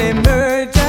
Emerge.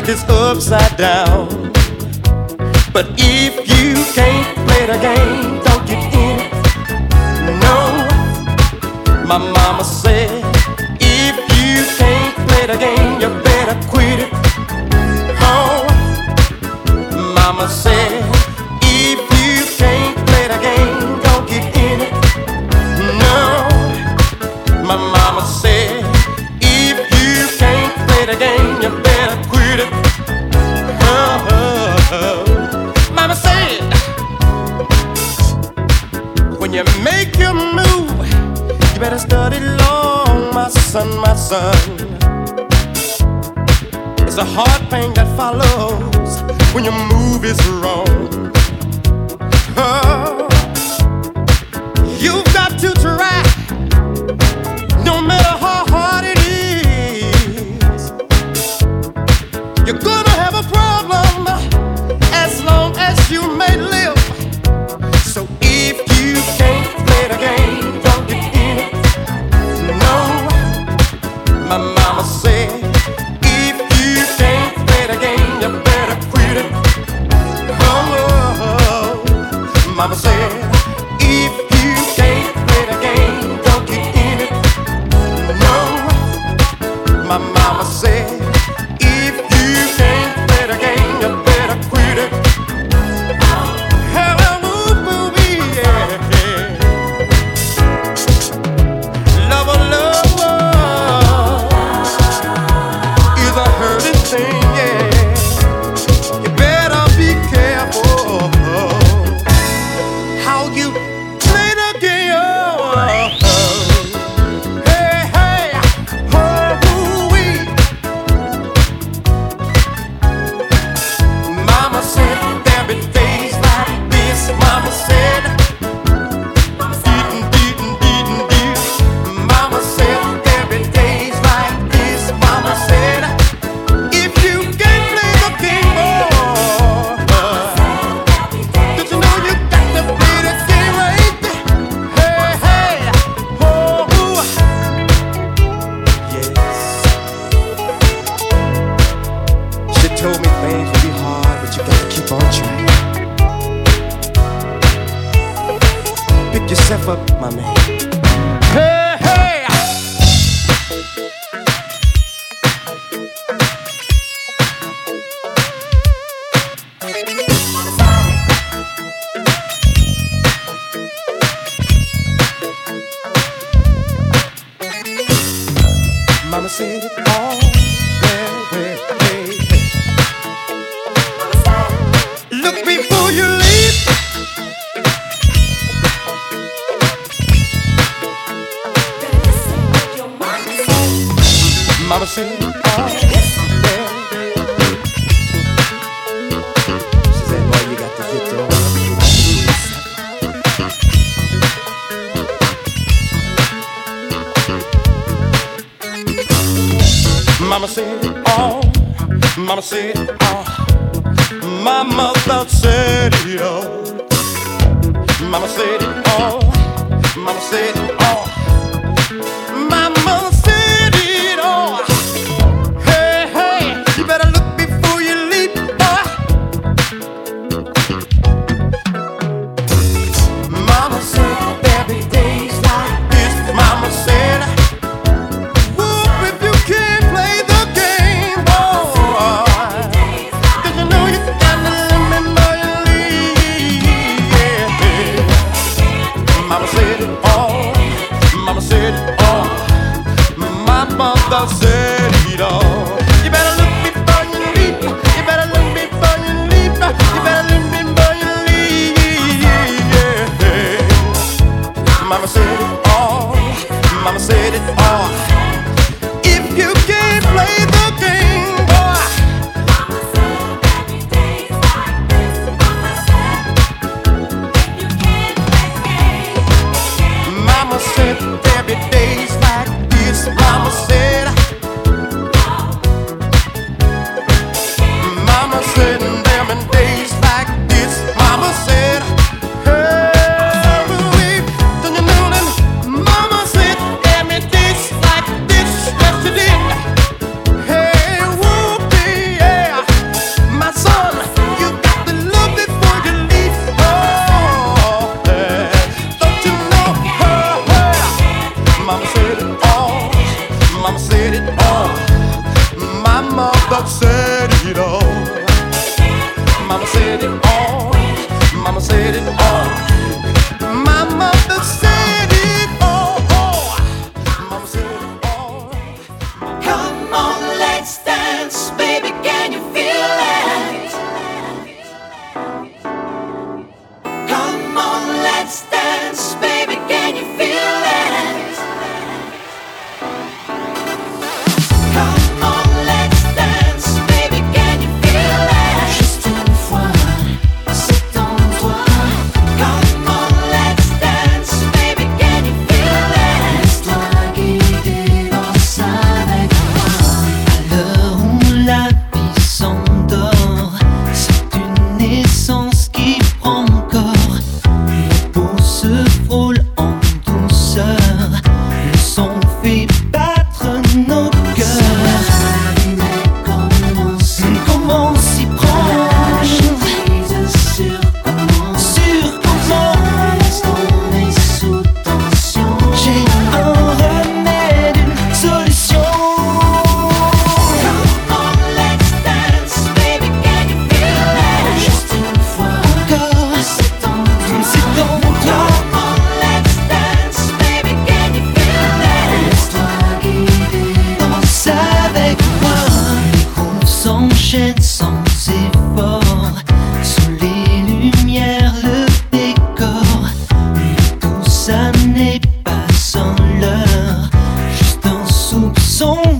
like it's upside down. heart pain that follows when your move is wrong. happy day. ça n'est pas sans l'heure, juste un soupçon.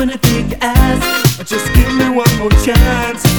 doing a big ass. Just give me one more chance.